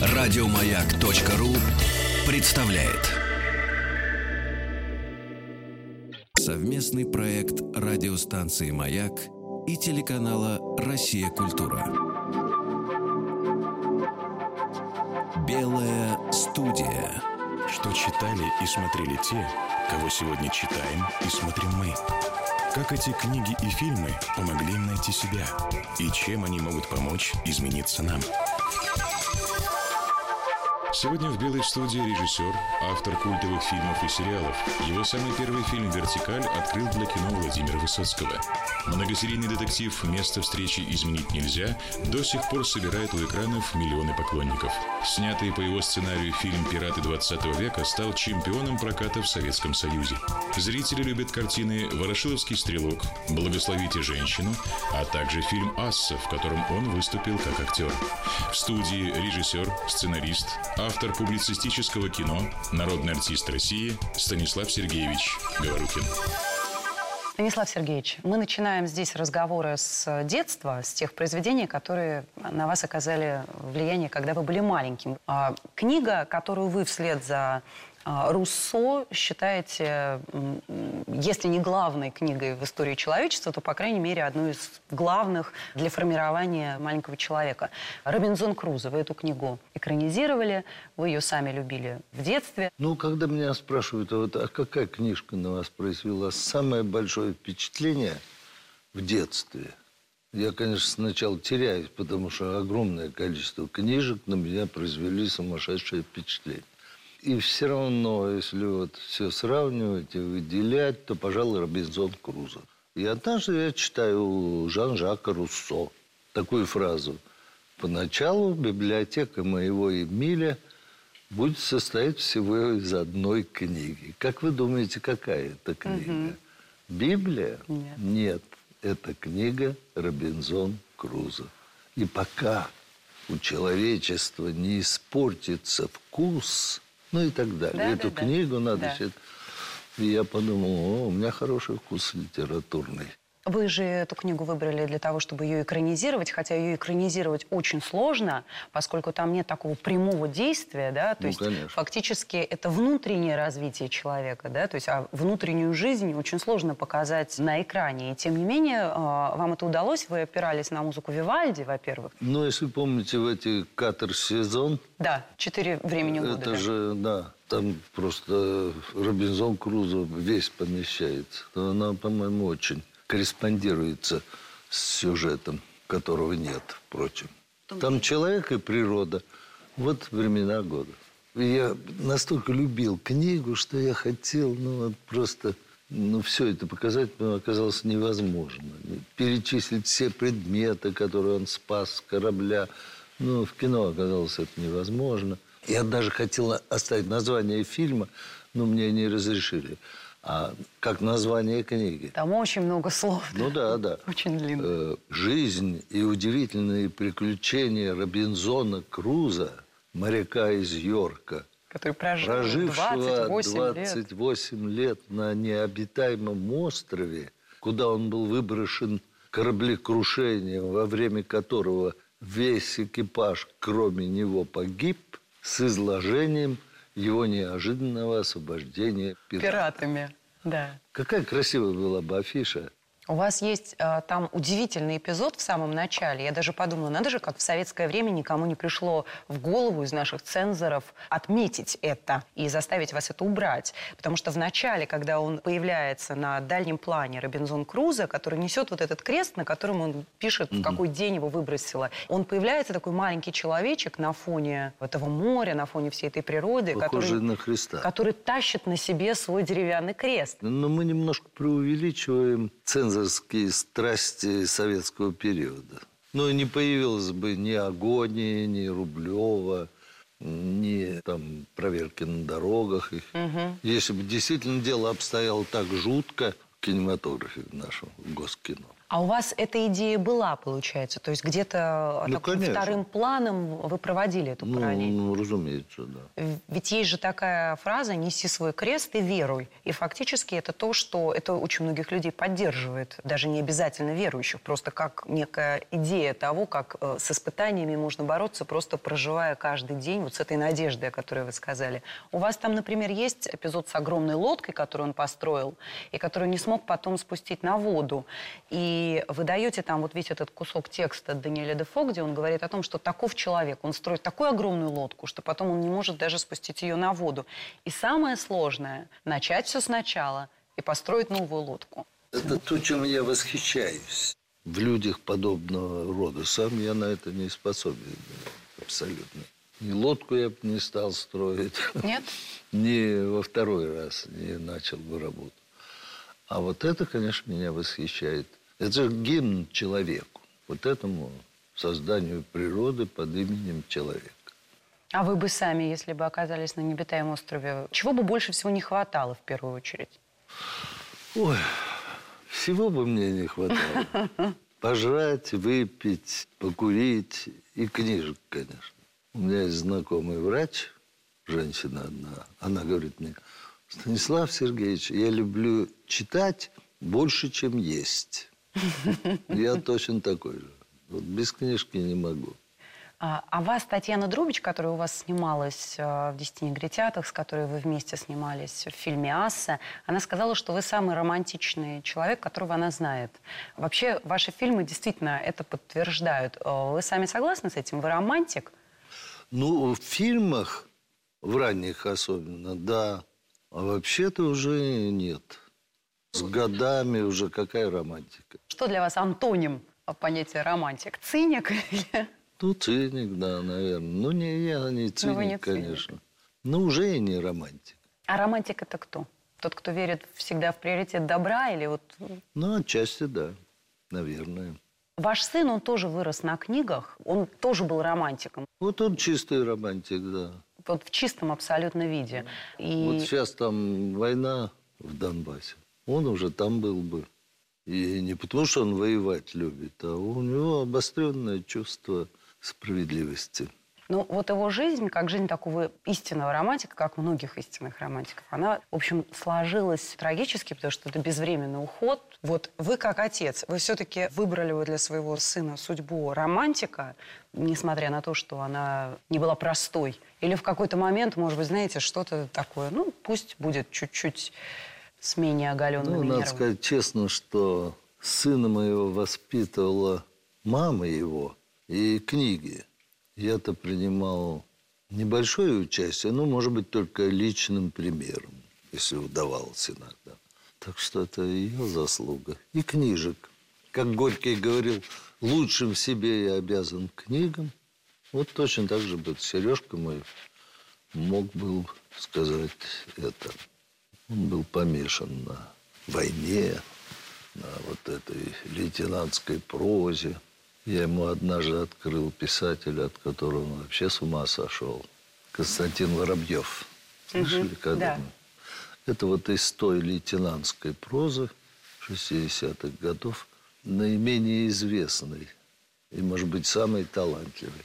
Радиомаяк.ру представляет совместный проект радиостанции Маяк и телеканала Россия Культура. Белая студия. Что читали и смотрели те, кого сегодня читаем и смотрим мы. Как эти книги и фильмы помогли им найти себя? И чем они могут помочь измениться нам? Сегодня в «Белой студии» режиссер, автор культовых фильмов и сериалов. Его самый первый фильм «Вертикаль» открыл для кино Владимира Высоцкого. Многосерийный детектив «Место встречи изменить нельзя» до сих пор собирает у экранов миллионы поклонников. Снятый по его сценарию фильм «Пираты 20 века» стал чемпионом проката в Советском Союзе. Зрители любят картины «Ворошиловский стрелок», «Благословите женщину», а также фильм «Асса», в котором он выступил как актер. В студии режиссер, сценарист, автор публицистического кино, народный артист России Станислав Сергеевич Говорухин. Станислав Сергеевич, мы начинаем здесь разговоры с детства, с тех произведений, которые на вас оказали влияние, когда вы были маленьким. А, книга, которую вы вслед за Руссо считаете, если не главной книгой в истории человечества, то, по крайней мере, одной из главных для формирования маленького человека. Робинзон Крузо. Вы эту книгу экранизировали, вы ее сами любили в детстве. Ну, когда меня спрашивают, а, вот, а какая книжка на вас произвела самое большое впечатление в детстве, я, конечно, сначала теряюсь, потому что огромное количество книжек на меня произвели сумасшедшее впечатление. И все равно, если вот все сравнивать и выделять, то, пожалуй, Робинзон Крузо. И однажды я читаю Жан-Жака Руссо такую фразу. Поначалу библиотека моего Эмиля будет состоять всего из одной книги. Как вы думаете, какая это книга? Угу. Библия? Нет. Нет. Это книга Робинзон Крузо. И пока у человечества не испортится вкус ну и так далее. Да, Эту да, книгу да. надо Да. читать. И я подумал, о, у меня хороший вкус литературный. Вы же эту книгу выбрали для того, чтобы ее экранизировать, хотя ее экранизировать очень сложно, поскольку там нет такого прямого действия, да, то Ну, есть конечно. фактически это внутреннее развитие человека, да, то есть а внутреннюю жизнь очень сложно показать на экране, и тем не менее э, вам это удалось, вы опирались на музыку Вивальди, во-первых, Ну, если помните, в эти катер-сезон, да, четыре времени года, это да. же, да, там просто Робинзон Крузо весь помещается. Она, по-моему, очень корреспондируется с сюжетом, которого нет, впрочем. Там человек и природа. Вот времена года. Я настолько любил книгу, что я хотел, ну, вот просто, ну, все это показать, но оказалось невозможно. Перечислить все предметы, которые он спас с корабля. Ну, в кино оказалось это невозможно. Я даже хотел оставить название фильма, но мне не разрешили. А как название книги. Там очень много слов. Ну да, да. Очень длинно. Э, Жизнь и удивительные приключения Робинзона Круза, моряка из Йорка, Который прожил прожившего 28 лет. 28 лет на необитаемом острове, куда он был выброшен кораблекрушением, во время которого весь экипаж, кроме него, погиб, с изложением его неожиданного освобождения пиратов. Пиратами, да. Какая красивая была бы афиша. У вас есть э, там удивительный эпизод в самом начале. Я даже подумала, надо же, как в советское время никому не пришло в голову из наших цензоров отметить это и заставить вас это убрать. Потому что в начале, когда он появляется на дальнем плане Робинзон Круза, который несет вот этот крест, на котором он пишет, в какой день его выбросило, он появляется такой маленький человечек на фоне этого моря, на фоне всей этой природы, Похожий который, на Христа. который тащит на себе свой деревянный крест. Но мы немножко преувеличиваем цензорские страсти советского периода. Ну, и не появилось бы ни Агонии, ни Рублева, ни там проверки на дорогах. их. Если бы действительно дело обстояло так жутко в кинематографе нашем, в Госкино. А у вас эта идея была, получается? То есть где-то Ну, таким конечно. вторым планом вы проводили эту Ну, параллель? ну, разумеется, да. Ведь есть же такая фраза «неси свой крест и веруй». И фактически это то, что это очень многих людей поддерживает. Даже не обязательно верующих. Просто как некая идея того, как э, с испытаниями можно бороться, просто проживая каждый день вот с этой надеждой, о которой вы сказали. У вас там, например, есть эпизод с огромной лодкой, которую он построил, и которую не смог потом спустить на воду. И вы даете там вот весь этот кусок текста Даниэля Дефо, где он говорит о том, что таков человек. Он строит такую огромную лодку, что потом он не может даже спустить ее на воду. И самое сложное – начать все сначала и построить новую лодку. Это то, чем я восхищаюсь. В людях подобного рода. Сам я на это не способен. Абсолютно. Ни лодку я бы не стал строить. Нет? Ни во второй раз не начал бы работу. А вот это, конечно, меня восхищает. Это гимн человеку. Вот этому созданию природы под именем человека. А вы бы сами, если бы оказались на необитаемом острове, чего бы больше всего не хватало в первую очередь? Ой, всего бы мне не хватало. Пожрать, выпить, покурить и книжек, конечно. У меня есть знакомый врач, женщина одна. Она говорит мне, Станислав Сергеевич, я люблю читать больше, чем есть. Я точно такой же. Вот без книжки не могу. А, а вас Татьяна Друбич, которая у вас снималась э, в «Десяти негритятах», с которой вы вместе снимались в фильме «Асса», она сказала, что вы самый романтичный человек, которого она знает. Вообще, ваши фильмы действительно это подтверждают. Э, Вы сами согласны с этим? Вы романтик? Ну, в фильмах, в ранних особенно, да. А вообще-то уже нет. С годами уже какая романтика. Что для вас антоним понятия романтик? Циник? Ну, циник, да, наверное. Ну, не я, не циник, вы не циник. конечно. Но уже и не романтик. А романтик это кто? Тот, кто верит всегда в приоритет добра или вот... Ну, отчасти, да, наверное. Ваш сын, он тоже вырос на книгах, он тоже был романтиком. Вот он чистый романтик, да. Вот в чистом абсолютно виде. И... Вот сейчас там война в Донбассе. Он уже там был бы. И не потому, что он воевать любит, а у него обостренное чувство справедливости. Ну, вот его жизнь, как жизнь такого истинного романтика, как многих истинных романтиков, она, в общем, сложилась трагически, потому что это безвременный уход. Вот вы как отец, вы все-таки выбрали вы для своего сына судьбу романтика, несмотря на то, что она не была простой. Или в какой-то момент, может быть, знаете, что-то такое, ну, пусть будет чуть-чуть с менее оголенными Ну, надо нервами. сказать честно, что сына моего воспитывала мама его и книги. Я-то принимал небольшое участие, ну, может быть, только личным примером, если удавалось иногда. Так что это ее заслуга. И книжек. Как Горький говорил, лучшим себе я обязан книгам. Вот точно так же бы Сережка мой мог был сказать это. Он был помешан на войне, на вот этой лейтенантской прозе. Я ему однажды открыл писателя, от которого он вообще с ума сошел. Константин Воробьев. Слышали да. когда-нибудь? Это вот из той лейтенантской прозы 60-х годов наименее известный и, может быть, самый талантливый.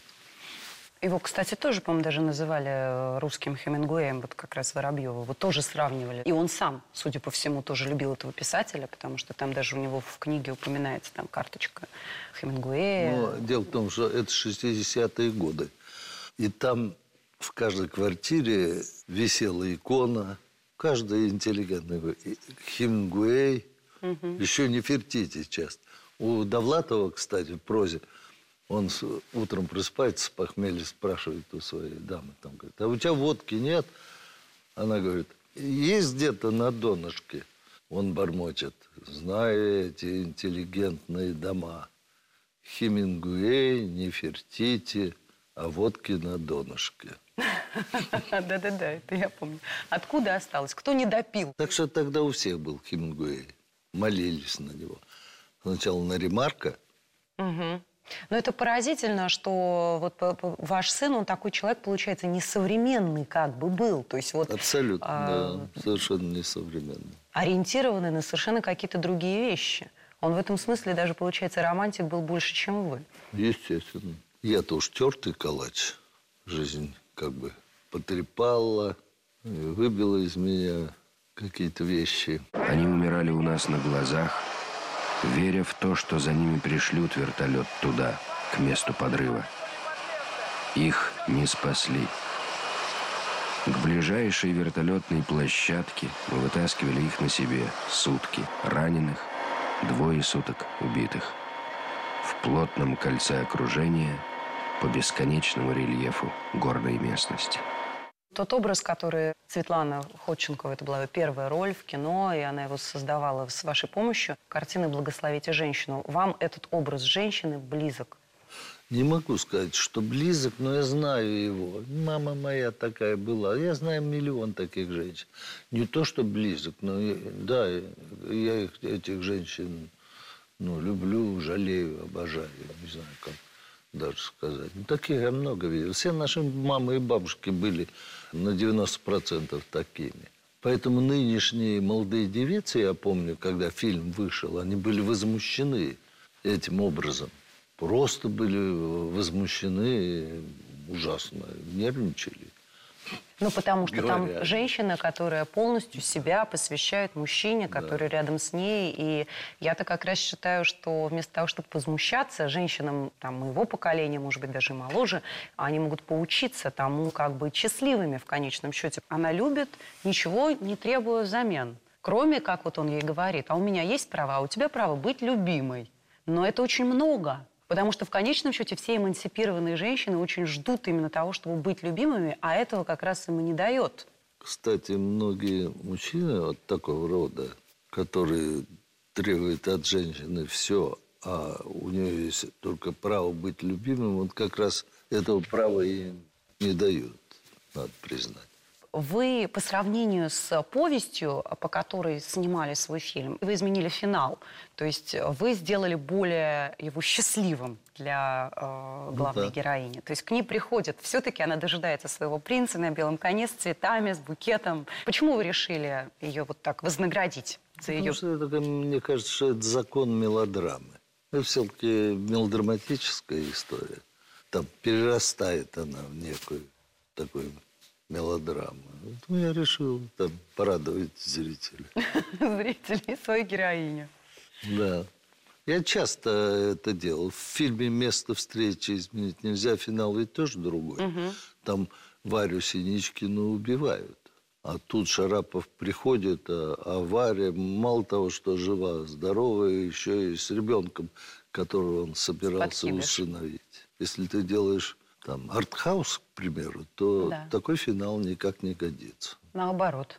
Его, кстати, тоже, по-моему, даже называли э, русским Хемингуэем, вот как раз Воробьева. Вот тоже сравнивали. И он сам, судя по всему, тоже любил этого писателя, потому что там даже у него в книге упоминается там карточка Хемингуэя. Но дело в том, что это 60-е годы. И там в каждой квартире висела икона. Каждый интеллигентный говорит, «И- Хемингуэй, еще не Фертити часто. У Довлатова, кстати, в прозе, он с- утром просыпается с похмелья, спрашивает у своей дамы, там, говорит, а у тебя водки нет? Она говорит, есть где-то на донышке. Он бормочет, зная эти интеллигентные дома. Хемингуэй, Нефертити, а водки на донышке. Да-да-да, это я помню. Откуда осталось? Кто не допил? Так что тогда у всех был Хемингуэй. Молились на него. Сначала на Ремарка. Но это поразительно, что вот ваш сын, он такой человек, получается, несовременный как бы был. То есть вот абсолютно, а, да, совершенно несовременный. ориентированный на совершенно какие-то другие вещи. Он в этом смысле даже, получается, романтик был больше, чем вы. Естественно. Я-то уж тертый калач. Жизнь как бы потрепала, выбила из меня какие-то вещи. Они умирали у нас на глазах, веря в то, что за ними пришлют вертолет туда, к месту подрыва. Их не спасли. К ближайшей вертолетной площадке мы вытаскивали их на себе сутки раненых, двое суток убитых. В плотном кольце окружения по бесконечному рельефу горной местности. Тот образ, который Светлана Ходченкова, это была ее первая роль в кино, и она его создавала с вашей помощью, картины «Благословите женщину». Вам этот образ женщины близок? Не могу сказать, что близок, но я знаю его. Мама моя такая была. Я знаю миллион таких женщин. Не то, что близок, но я, да, я их, этих женщин ну, люблю, жалею, обожаю. Не знаю, как даже сказать. Ну, таких я много видел. Все наши мамы и бабушки были на 90% такими. Поэтому нынешние молодые девицы, я помню, когда фильм вышел, они были возмущены этим образом просто были возмущены, ужасно нервничали. Ну, потому что Говорят. там женщина, которая полностью себя посвящает мужчине, который да. рядом с ней. И я-то как раз считаю, что вместо того, чтобы возмущаться, женщинам там, моего поколения, может быть, даже моложе, они могут поучиться тому, как быть счастливыми в конечном счете. Она любит, ничего не требуя взамен. Кроме, как вот он ей говорит, а у меня есть право, а у тебя право быть любимой. Но это очень много. Потому что в конечном счете все эмансипированные женщины очень ждут именно того, чтобы быть любимыми, а этого как раз им и не дает. Кстати, многие мужчины вот такого рода, которые требуют от женщины все, а у нее есть только право быть любимым, вот как раз этого права и не дают, надо признать вы по сравнению с повестью, по которой снимали свой фильм, вы изменили финал. То есть вы сделали более его счастливым для э, главной ну, да. героини. То есть к ней приходит, все-таки она дожидается своего принца на белом коне с цветами, с букетом. Почему вы решили ее вот так вознаградить за Потому ее... Что это, мне кажется, что это закон мелодрамы. Это все-таки мелодраматическая история. Там перерастает она в некую такую мелодрама. Вот я решил там порадовать зрителей. Зрителей, свою героиню. Да. Я часто это делал. В фильме «Место встречи изменить нельзя», финал ведь тоже другой. Угу. Там Варю Синичкину убивают. А тут Шарапов приходит, а, а Варя мало того, что жива, здоровая, еще и с ребенком, которого он собирался Подкидыш. усыновить. Если ты делаешь там артхаус, к примеру, то да. такой финал никак не годится. Наоборот.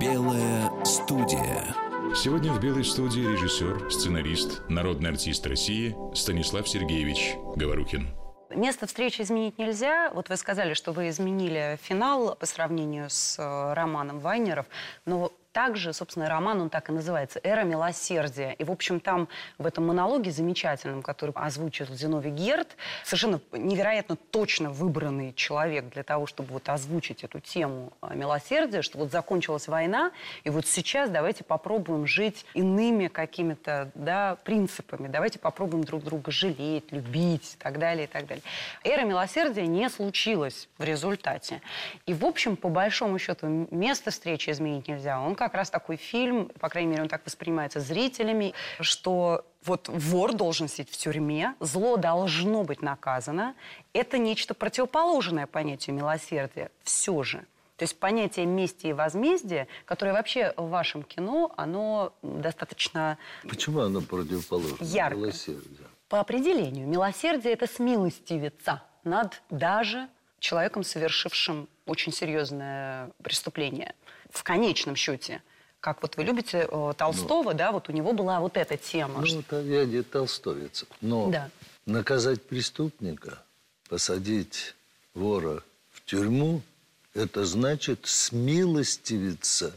Белая студия. Сегодня в «Белой студии» режиссер, сценарист, народный артист России Станислав Сергеевич Говорухин. Место встречи изменить нельзя. Вот вы сказали, что вы изменили финал по сравнению с э, романом Вайнеров, но также, собственно, роман, он так и называется «Эра милосердия». И, в общем, там в этом монологе замечательном, который озвучил Зиновий Герд, совершенно невероятно точно выбранный человек для того, чтобы вот озвучить эту тему а, милосердия, что вот закончилась война, и вот сейчас давайте попробуем жить иными какими-то да, принципами, давайте попробуем друг друга жалеть, любить и так далее, и так далее. Эра милосердия не случилась в результате. И, в общем, по большому счету, место встречи изменить нельзя. Он как раз такой фильм, по крайней мере, он так воспринимается зрителями, что вот вор должен сидеть в тюрьме, зло должно быть наказано. Это нечто противоположное понятию милосердия все же. То есть понятие мести и возмездия, которое вообще в вашем кино, оно достаточно... Почему оно противоположно? Ярко. Милосердие. По определению, милосердие – это смилостивиться над даже человеком, совершившим очень серьезное преступление в конечном счете. Как вот вы любите э, Толстого, ну, да, вот у него была вот эта тема. Ну, что... я не толстовец. Но да. наказать преступника, посадить вора в тюрьму, это значит смилостивиться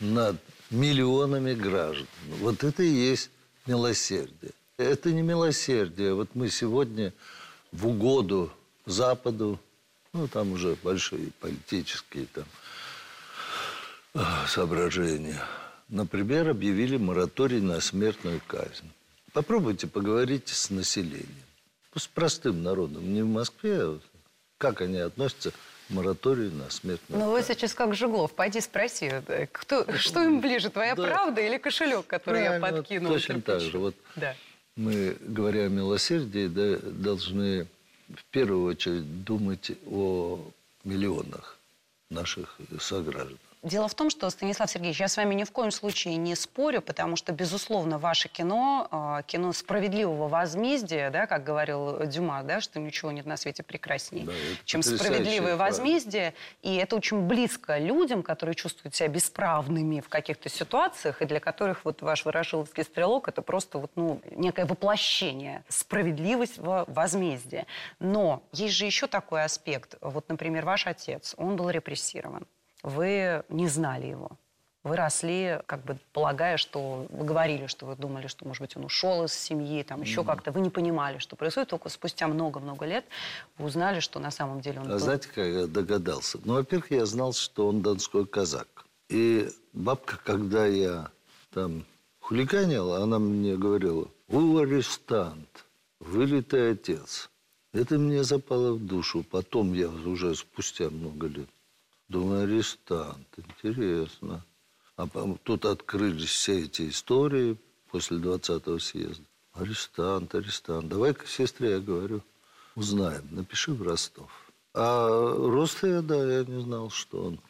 над миллионами граждан. Вот это и есть милосердие. Это не милосердие. Вот мы сегодня в угоду Западу, ну, там уже большие политические там соображения. Например, объявили мораторий на смертную казнь. Попробуйте поговорить с населением. С простым народом. Не в Москве, а как они относятся к мораторию на смертную Ну, вы казнь. сейчас как Жиглов, пойди спроси, э, кто, что им ближе, твоя Да. правда или кошелек, который я Правильно, вот подкинул? точно так кирпич? же. Вот Да. мы, говоря о милосердии, да, должны в первую очередь думать о миллионах наших сограждан. Дело в том, что, Станислав Сергеевич, я с вами ни в коем случае не спорю, потому что, безусловно, ваше кино, э, кино справедливого возмездия, да, как говорил Дюма, да, что ничего нет на свете прекраснее, Да, чем справедливое возмездие. И это очень близко людям, которые чувствуют себя бесправными в каких-то ситуациях, и для которых вот ваш ворошиловский стрелок это просто вот, ну, некое воплощение справедливого возмездия. Но есть же еще такой аспект. Вот, например, ваш отец, он был репрессирован. Вы не знали его. Вы росли, как бы полагая, что вы говорили, что вы думали, что, может быть, он ушел из семьи, там еще как-то. Вы не понимали, что происходит. Только спустя много-много лет вы узнали, что на самом деле он А был- знаете, как я догадался? Ну, во-первых, я знал, что он донской казак. И бабка, когда я там хулиганил, она мне говорила, вы арестант, вылитый отец. Это мне запало в душу. Потом я уже спустя много лет думаю, арестант, интересно. А тут открылись все эти истории после 20-го съезда. Арестант, арестант. Давай-ка сестре я говорю, узнаем, напиши в Ростов. А роста я, да, я не знал, что он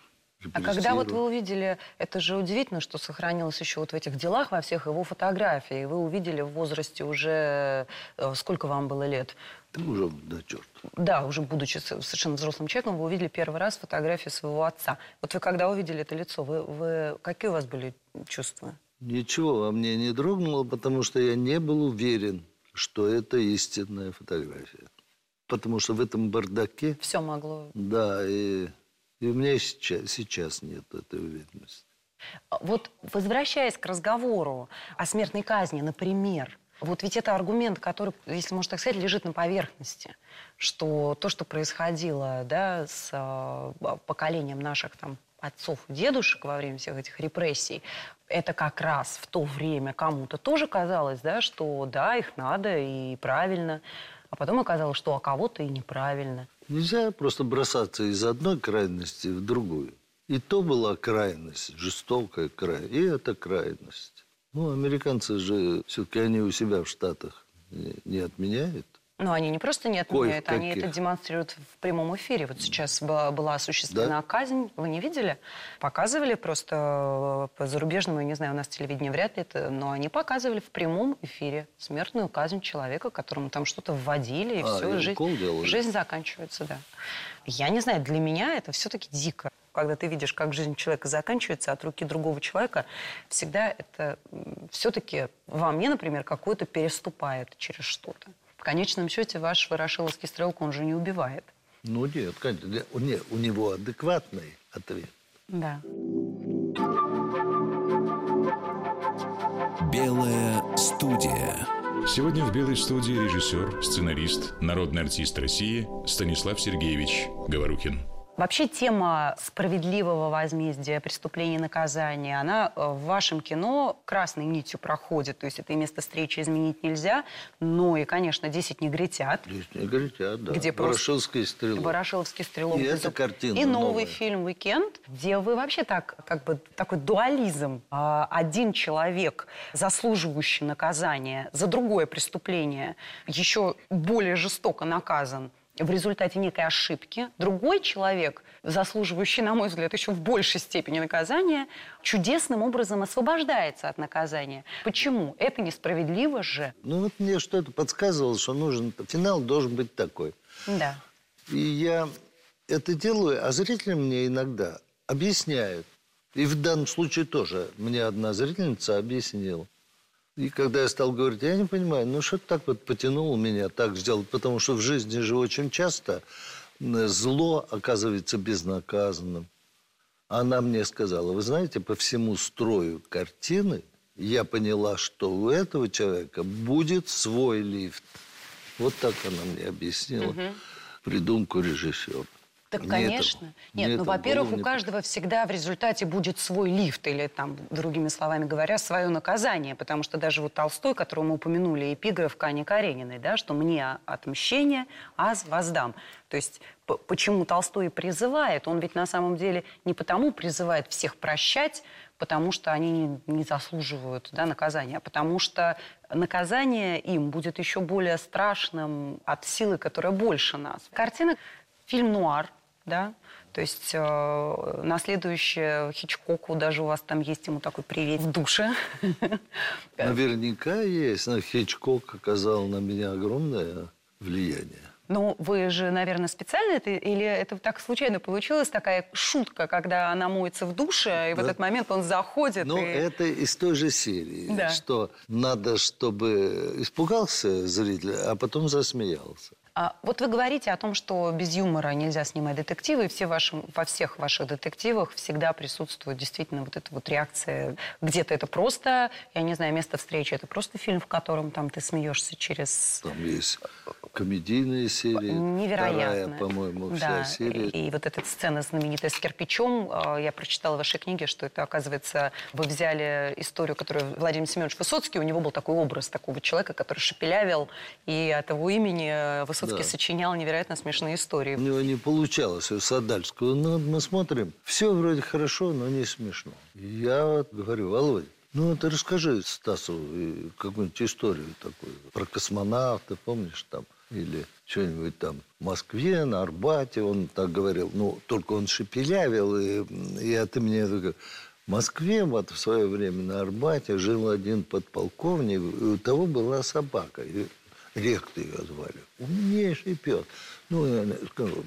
А когда вот вы увидели, это же удивительно, что сохранилось еще вот в этих делах, во всех его фотографиях, и вы увидели в возрасте уже, э, сколько вам было лет? Ты уже, да, черт. Да, уже будучи совершенно взрослым человеком, вы увидели первый раз фотографию своего отца. Вот вы когда увидели это лицо, вы, вы какие у вас были чувства? Ничего во мне не дрогнуло, потому что я не был уверен, что это истинная фотография. Потому что в этом бардаке, Все могло... да, и, и у меня сейчас, сейчас нет этой уверенности. Вот возвращаясь к разговору о смертной казни, например, вот ведь это аргумент, который, если можно так сказать, лежит на поверхности, что то, что происходило да, с э, поколением наших там отцов и дедушек во время всех этих репрессий, это как раз в то время кому-то тоже казалось, да, что да, их надо и правильно, а потом оказалось, что а кого-то и неправильно. Нельзя просто бросаться из одной крайности в другую. И то была крайность, жестокая крайность, и это крайность. Ну, американцы же, все-таки они у себя в Штатах не, не отменяют. Но они не просто не отменяют, они это демонстрируют в прямом эфире. Вот сейчас была, осуществлена Да? казнь, вы не видели? Показывали просто э, по зарубежному, я не знаю, у нас телевидение вряд ли это, но они показывали в прямом эфире смертную казнь человека, которому там что-то вводили, и А, все, и жизнь, делали. жизнь заканчивается, да. Я не знаю, для меня это все-таки дико. Когда ты видишь, как жизнь человека заканчивается от руки другого человека, всегда это все-таки во мне, например, какое-то переступает через что-то. В конечном счете ваш ворошиловский стрелок, он же не убивает. Ну, нет, конечно. Не, у- не, у него адекватный ответ. Да. Белая студия. Сегодня в «Белой студии» режиссер, сценарист, народный артист России Станислав Сергеевич Говорухин. Вообще тема справедливого возмездия, преступления и наказания, она э, в вашем кино красной нитью проходит. То есть это и место встречи изменить нельзя. Ну и, конечно, «Десять негритят». Здесь не говорите, да. Где Ворошилский стрелок. Ворошиловский стрелок. И эта уп- картина И новый новая. фильм «Уикенд», где вы вообще так, как бы, такой дуализм. А, Один человек, заслуживающий наказания за другое преступление, еще более жестоко наказан в результате некой ошибки. Другой человек, заслуживающий, на мой взгляд, еще в большей степени наказания, чудесным образом освобождается от наказания. Почему? Это несправедливо же. Ну, вот мне что-то подсказывало, что нужен... Финал должен быть такой. Да. И я это делаю, а зрители мне иногда объясняют. И в данном случае тоже мне одна зрительница объяснила. И когда я стал говорить, я не понимаю, ну что так вот потянуло меня так сделать, потому что в жизни же очень часто зло оказывается безнаказанным. Она мне сказала, вы знаете, по всему строю картины я поняла, что у этого человека будет свой лифт. Вот так она мне объяснила придумку режиссера. Так, Нет конечно. Нет, Нет, ну, во-первых, у каждого всегда в результате будет свой лифт, или там, другими словами говоря, свое наказание. Потому что даже вот Толстой, которого мы упомянули, эпиграф Кани Карениной, да, что «мне отмщение, аз воздам». То есть почему Толстой призывает? Он ведь на самом деле не потому призывает всех прощать, потому что они не, не заслуживают да, наказания, а потому что наказание им будет еще более страшным от силы, которая больше нас. Картина фильм нуар, да, то есть э, на следующее Хичкоку даже у вас там есть ему такой привет в душе. Наверняка есть. Но Хичкок оказал на меня огромное влияние. Ну, вы же, наверное, специально это, или это так случайно получилось, такая шутка, когда она моется в душе, и в Да. этот момент он заходит Ну, и... это из той же серии, Да. что надо, чтобы испугался зритель, а потом засмеялся. А, вот вы говорите о том, что без юмора нельзя снимать детективы, и все ваши, во всех ваших детективах всегда присутствует действительно вот эта вот реакция. Где-то это просто, я не знаю, место встречи, это просто фильм, в котором там ты смеешься через... Там есть комедийные серии. Невероятно. Вторая, по-моему, вся да. серия. И, и вот эта сцена знаменитая с кирпичом, э, я прочитала в вашей книге, что это, оказывается, вы взяли историю, которую Владимир Семенович Высоцкий, у него был такой образ такого человека, который шепелявил, и от его имени э, Высоцкий Да. сочинял невероятно смешные истории. У него не получалось у Садальского. Ну, вот мы смотрим, все вроде хорошо, но не смешно. Я вот говорю, Володя, ну, ты расскажи Стасу какую-нибудь историю такую про космонавта, помнишь, там, или что-нибудь там в Москве, на Арбате, он так говорил. Ну, только он шепелявил, и, и от имени такой, в Москве вот в свое время на Арбате жил один подполковник, и у того была собака. И Рект ее звали. Умнейший пес. Ну, я скажу,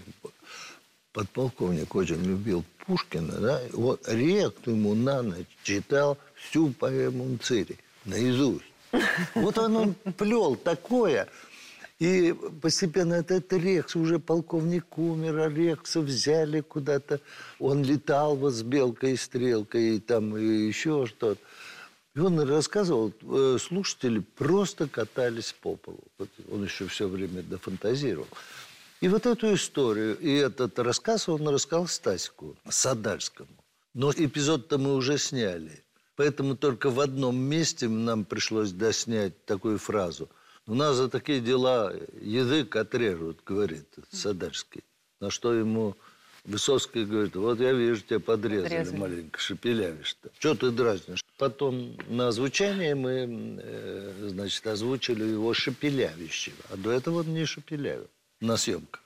подполковник очень любил Пушкина, да, вот Рект ему на ночь читал всю поэму Цири наизусть. Вот он, он плел такое. И постепенно этот Рекс, уже полковник умер, а Рекса взяли куда-то. Он летал вот с белкой и стрелкой, и там и еще что-то. И он рассказывал, э, слушатели просто катались по полу. Он еще все время дофантазировал. И вот эту историю, и этот рассказ он рассказал Стасику Садальскому. Но эпизод-то мы уже сняли. Поэтому только в одном месте нам пришлось доснять такую фразу. У нас за такие дела язык отрежут, говорит Садальский. На что ему Высоцкий говорит, вот я вижу, тебя подрезали, Подрезали. маленько, шепелявишь-то. Что ты дразнишь? Потом на озвучание мы, э, значит, озвучили его шепелявящего. А до этого он не шепелявил на съемках.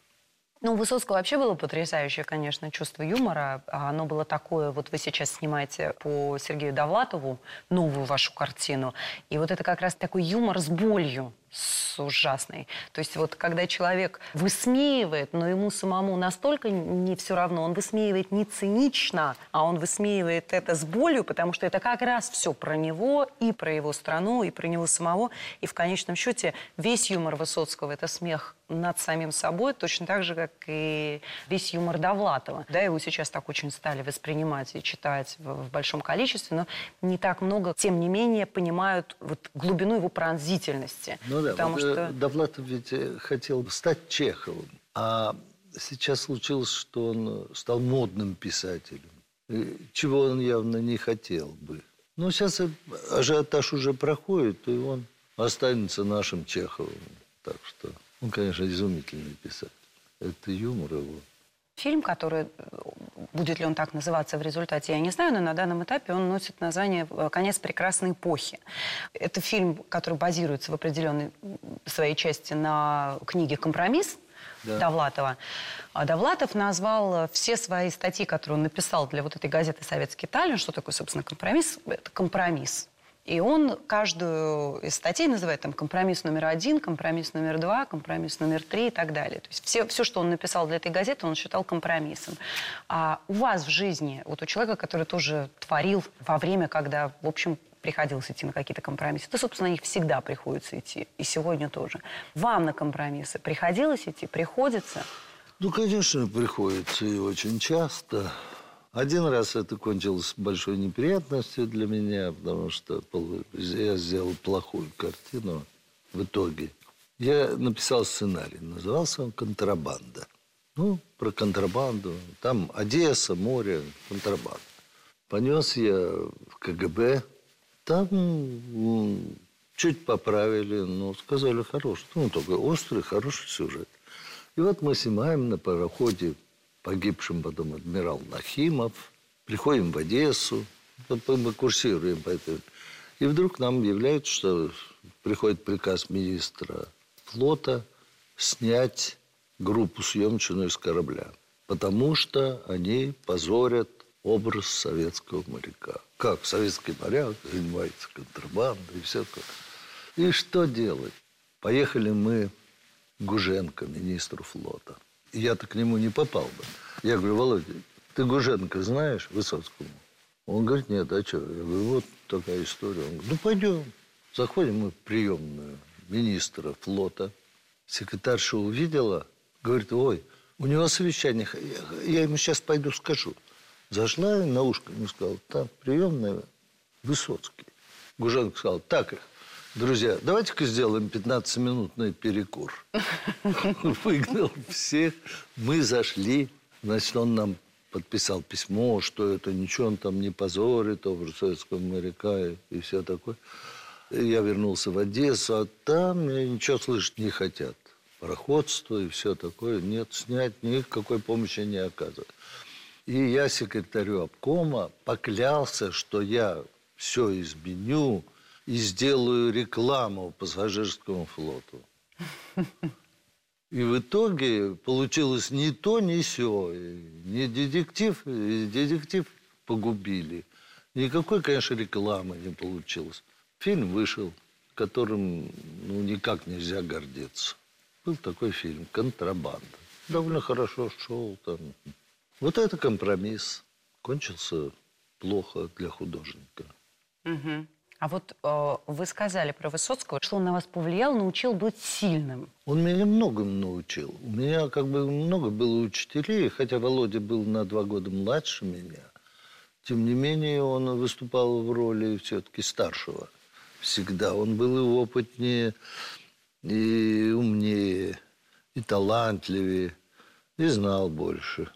Ну, у Высоцкого вообще было потрясающее, конечно, чувство юмора. А Оно было такое, вот вы сейчас снимаете по Сергею Довлатову новую вашу картину. И вот это как раз такой юмор с болью, с ужасной. То есть вот когда человек высмеивает, но ему самому настолько не все равно, он высмеивает не цинично, а он высмеивает это с болью, потому что это как раз все про него и про его страну, и про него самого. И в конечном счете весь юмор Высоцкого – это смех над самим собой, точно так же, как и весь юмор Довлатова. Да, его сейчас так очень стали воспринимать и читать в, в большом количестве, но не так много, тем не менее, понимают вот глубину его пронзительности. Ну да, потому вот, э, что... Довлатов ведь э, хотел стать Чеховым. А сейчас случилось, что он э, стал модным писателем. Чего он явно не хотел бы. Но сейчас э, ажиотаж уже проходит, и он останется нашим Чеховым. Так что он, конечно, изумительный писатель. Это юмор его. Фильм, который, будет ли он так называться в результате, я не знаю, но на данном этапе он носит название э, «Конец прекрасной эпохи». Это фильм, который базируется в определенной своей части на книге «Компромисс», Да. Довлатова. А Довлатов назвал э, все свои статьи, которые он написал для вот этой газеты «Советский Таллин», что такое, собственно, компромисс, это компромисс. И он каждую из статей называет там компромисс номер один, компромисс номер два, компромисс номер три и так далее. То есть все, все, что он написал для этой газеты, он считал компромиссом. А у вас в жизни, вот у человека, который тоже творил во время, когда, в общем, приходилось идти на какие-то компромиссы, то, собственно, на них всегда приходится идти. И сегодня тоже. Вам на компромиссы приходилось идти? Приходится? Ну, конечно, приходится и очень часто. Один раз это кончилось большой неприятностью для меня, потому что я сделал плохую картину в итоге. Я написал сценарий, назывался он «Контрабанда». Ну, про контрабанду. Там Одесса, море, контрабанда. Понес я в КГБ. Там чуть поправили, но сказали хороший. Ну, такой острый, хороший сюжет. И вот мы снимаем на пароходе погибшим потом адмирал Нахимов. Приходим в Одессу. Мы курсируем по этой... И вдруг нам объявляют, что приходит приказ министра флота снять группу съемочную из корабля. Потому что они позорят образ советского моряка. Как советский моряк занимается контрабандой и все такое. И что делать? Поехали мы к Гуженко, министру флота. Я-то к нему не попал бы. Я говорю, Володя, ты Гуженко знаешь Высоцкому? Он говорит, нет, а что? Я говорю, вот такая история. Он говорит, ну пойдем. Заходим мы в приемную министра флота. Секретарша увидела, говорит, ой, у него совещание, я ему сейчас пойду скажу. Зашла на ушко ему сказала, там приемная Высоцкий. Гуженко сказал, так их, друзья, давайте-ка сделаем 15-минутный перекур. Выгнал всех, мы зашли, значит, он нам подписал письмо, что это ничего он там не позорит, образ советского моряка и, и все такое. И я вернулся в Одессу, а там ничего слышать не хотят. Пароходство и все такое. Нет, снять никакой помощи не оказывают. И я секретарю обкома поклялся, что я все изменю и сделаю рекламу пассажирскому флоту. И в итоге получилось ни то, ни все. Не детектив, детектив погубили. Никакой, конечно, рекламы не получилось. Фильм вышел, которым ну, никак нельзя гордиться. Был такой фильм «Контрабанда». Довольно хорошо шел там. Вот это компромисс. Кончился плохо для художника. Мгм. А вот э, вы сказали про Высоцкого, что он на вас повлиял, научил быть сильным. Он меня многому научил. У меня как бы много было учителей, хотя Володя был на два года младше меня. Тем не менее, он выступал в роли все-таки старшего. Всегда. Он был и опытнее, и умнее, и талантливее, и знал больше.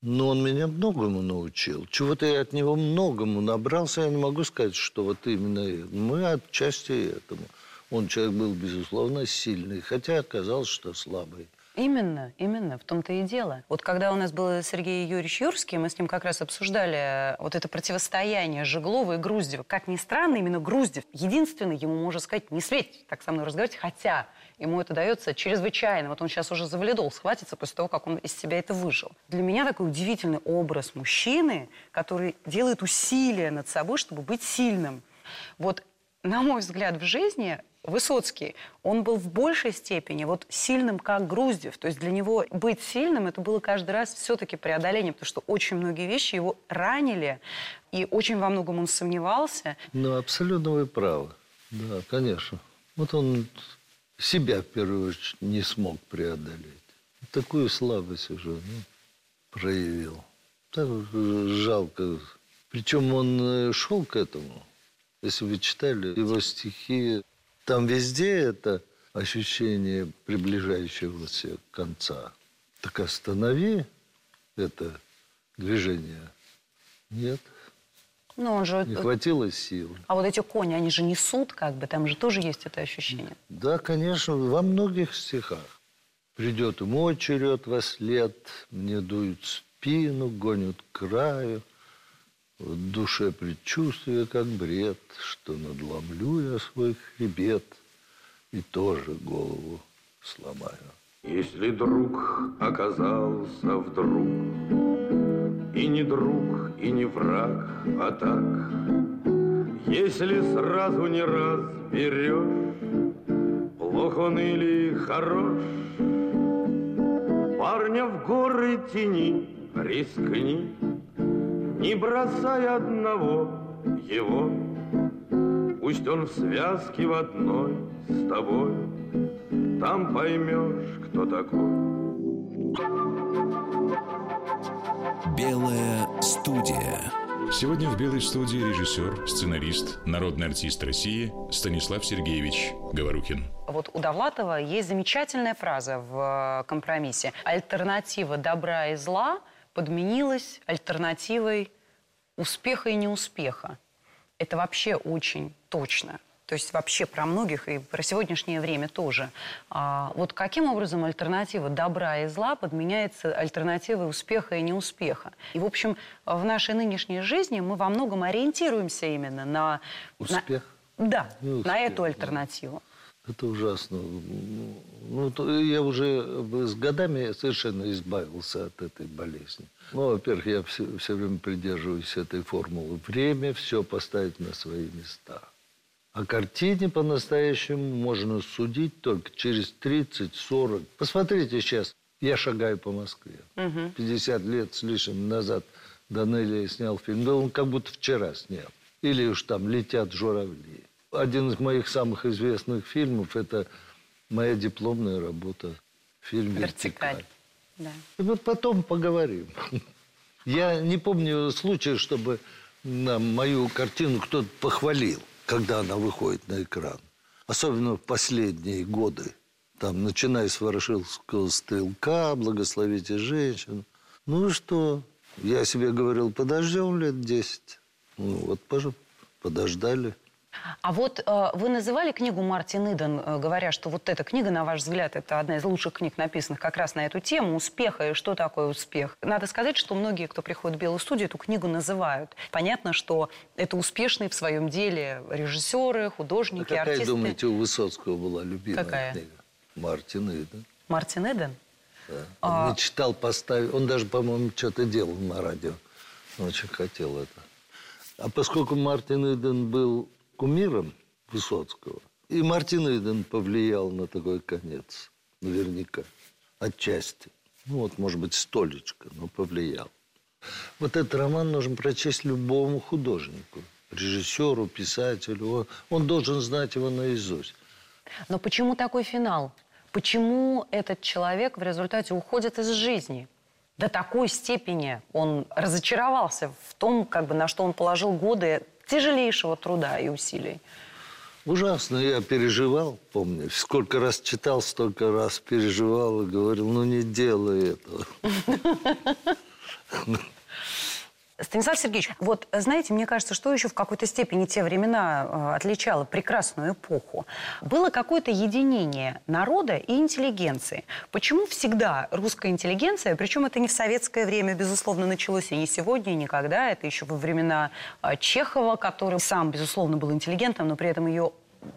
Но он меня многому научил. Чего-то я от него многому набрался. Я не могу сказать, что вот именно мы отчасти этому. Он человек был, безусловно, сильный, хотя оказалось, что слабый. Именно, именно, в том-то и дело. Вот когда у нас был Сергей Юрьевич Юрский, мы с ним как раз обсуждали вот это противостояние Жеглова и Груздева. Как ни странно, именно Груздев единственный, ему можно сказать, не светь так со мной разговаривать, хотя ему это дается чрезвычайно. Вот он сейчас уже за схватится после того, как он из себя это выжил. Для меня такой удивительный образ мужчины, который делает усилия над собой, чтобы быть сильным. Вот, на мой взгляд, в жизни Высоцкий, он был в большей степени вот сильным, как Груздев. То есть для него быть сильным, это было каждый раз все-таки преодоление, потому что очень многие вещи его ранили, и очень во многом он сомневался. Ну, абсолютно вы правы. Да, конечно. Вот он себя, в первую очередь, не смог преодолеть. Такую слабость уже ну, проявил. Так жалко. Причем он э, шел к этому. Если вы читали его стихи, там везде это ощущение приближающегося конца. Так останови это движение. Нет, Ну, он же... не хватило сил. А вот эти кони, они же несут, как бы, там же тоже есть это ощущение. Да, конечно, во многих стихах. Придет и мой черед во след, мне дуют спину, гонят краю. В душе предчувствие, как бред, что надломлю я свой хребет и тоже голову сломаю. Если друг оказался вдруг И не друг, и не враг, а так. Если сразу не разберешь Плох он или хорош Парня в горы тени рискни Не бросай одного его. Пусть он в связке в одной с тобой Там поймешь, кто такой Белая студия. Сегодня в «Белой студии» режиссер, сценарист, народный артист России Станислав Сергеевич Говорухин. Вот у Довлатова есть замечательная фраза в э, компромиссе. Альтернатива добра и зла подменилась альтернативой успеха и неуспеха. Это вообще очень точно. То есть вообще про многих и про сегодняшнее время тоже. А, вот каким образом альтернатива добра и зла подменяется альтернативой успеха и неуспеха? И, в общем, в нашей нынешней жизни мы во многом ориентируемся именно на... Успех? На, да, Ну, на эту альтернативу. Это ужасно. Ну, то я уже с годами совершенно избавился от этой болезни. Ну, во-первых, я все, все время придерживаюсь этой формулы. Время все поставить на свои места. О картине по-настоящему можно судить только через 30-40. Посмотрите сейчас. Я шагаю по Москве. 50 лет с лишним назад Данелия снял фильм. Да он как будто вчера снял. Или уж там «Летят журавли». Один из моих самых известных фильмов – это моя дипломная работа. Фильм Вертикаль. «Вертикаль». Да. И вот потом поговорим. Я не помню случая, чтобы на мою картину кто-то похвалил, когда она выходит на экран. Особенно в последние годы. Там, начиная с «Ворошиловского стрелка», «Благословите женщин». Ну и что? Я себе говорил, подождем лет 10. Ну вот, подождали. А вот э, вы называли книгу Мартин Иден, э, говоря, что вот эта книга, на ваш взгляд, это одна из лучших книг, написанных как раз на эту тему успеха и что такое успех. Надо сказать, что многие, кто приходит в Белую студию, эту книгу называют. Понятно, что это успешные в своем деле режиссеры, А художники, какая, артисты. думаете, у Высоцкого была любимая Какая? книга? Мартин Иден. Мартин Иден? Да. А- Он мечтал поставить... Он даже, по-моему, что-то делал на радио. Он очень хотел это. А поскольку Мартин Иден был кумиром Высоцкого, и Мартин Иден повлиял на такой конец, наверняка, отчасти. Ну вот, может быть, столечко, но повлиял. Вот этот роман нужно прочесть любому художнику, режиссеру, писателю. Он, он должен знать его наизусть. Но почему такой финал? Почему этот человек в результате уходит из жизни? До такой степени он разочаровался в том, как бы, на что он положил годы тяжелейшего труда и усилий. Ужасно, я переживал, помню. Сколько раз читал, столько раз переживал и говорил, ну не делай этого. Станислав Сергеевич, вот знаете, мне кажется, что еще в какой-то степени те времена э, отличало прекрасную эпоху. Было какое-то единение народа и интеллигенции. Почему всегда русская интеллигенция, причем это не в советское время, безусловно, началось и не сегодня, и никогда, это еще во времена э, Чехова, который сам, безусловно, был интеллигентом, но при этом ее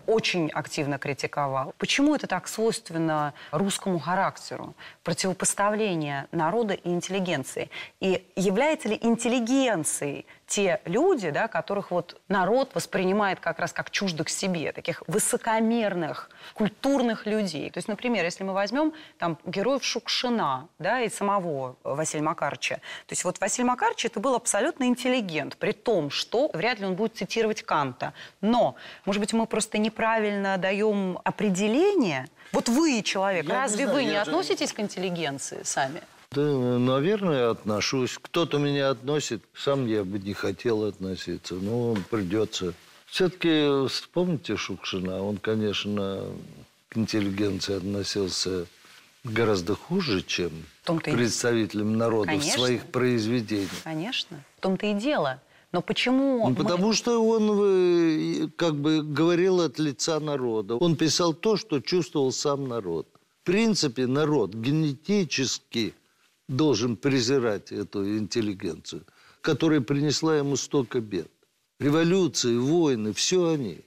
очень активно критиковал. Почему это так свойственно русскому характеру? Противопоставление народа и интеллигенции. И является ли интеллигенцией те люди, да, которых вот народ воспринимает как раз как чуждых себе, таких высокомерных, культурных людей. То есть, например, если мы возьмем там героев Шукшина, да, и самого Василия Макарыча. То есть вот Василий Макарыч это был абсолютно интеллигент, при том, что вряд ли он будет цитировать Канта. Но, может быть, мы просто неправильно даем определение. Вот вы человек, Я разве знаю, вы не же- относитесь к интеллигенции сами? Да, наверное, отношусь. Кто-то меня относит, сам я бы не хотел относиться, но придется. Все-таки вспомните Шукшина, он, конечно, к интеллигенции относился гораздо хуже, чем и- представителям народа Конечно. в своих произведениях. Конечно. В том-то и дело. Но почему... Ну, мы- потому что он э, как бы говорил от лица народа. Он писал то, что чувствовал сам народ. В принципе, народ генетически должен презирать эту интеллигенцию, которая принесла ему столько бед. Революции, войны, все они.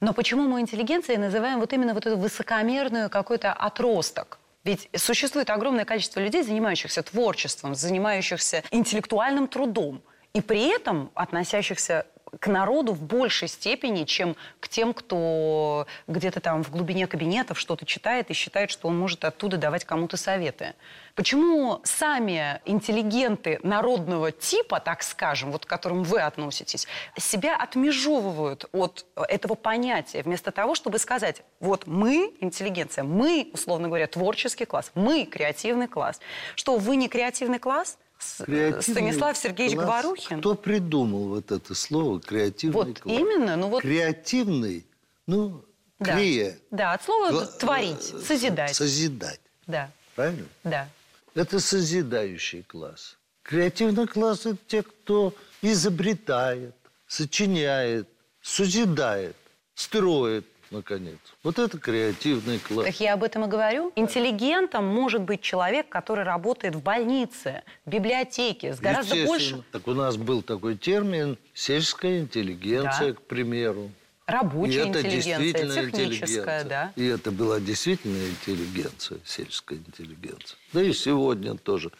Но почему мы интеллигенцией называем вот именно вот эту высокомерную какой-то отросток? Ведь существует огромное количество людей, занимающихся творчеством, занимающихся интеллектуальным трудом, и при этом относящихся к народу в большей степени, чем к тем, кто где-то там в глубине кабинетов что-то читает и считает, что он может оттуда давать кому-то советы. Почему сами интеллигенты народного типа, так скажем, вот к которым вы относитесь, себя отмежевывают от этого понятия, вместо того, чтобы сказать, вот мы, интеллигенция, мы, условно говоря, творческий класс, мы, креативный класс. Что, вы не креативный класс? С- Креативный Станислав Сергеевич класс. Говорухин. Кто придумал вот это слово креативный Вот класс? именно, ну вот- Креативный, ну, Да. крия. Да, от слова Гла- творить, э, созидать. Созидать. Да, Правильно? да. Это созидающий класс. Креативный класс – это те, кто изобретает, сочиняет, созидает, строит, наконец. Вот это креативный класс. Так я об этом и говорю. Интеллигентом может быть человек, который работает в больнице, в библиотеке, с гораздо больше Так у нас был такой термин «сельская интеллигенция», Да. к примеру. И рабочая это интеллигенция, действительно техническая, интеллигенция. да. И это была действительно интеллигенция, сельская интеллигенция. Да и сегодня тоже.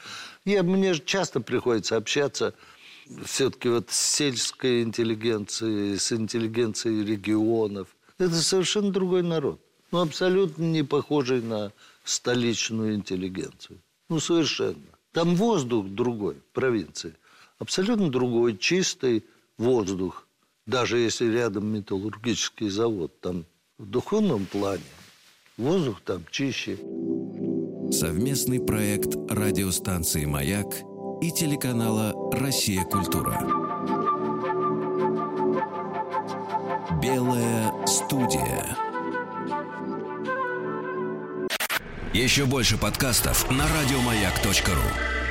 Я, мне же часто приходится общаться все-таки вот с сельской интеллигенцией, с интеллигенцией регионов. Это совершенно другой народ. Ну, абсолютно не похожий на столичную интеллигенцию. Ну, совершенно. Там воздух другой провинции. Абсолютно другой, чистый воздух. Даже если рядом металлургический завод, там в духовном плане воздух там чище. Совместный проект радиостанции «Маяк» и телеканала «Россия. Культура». Белая студия. Еще больше подкастов на радиомаяк.ру.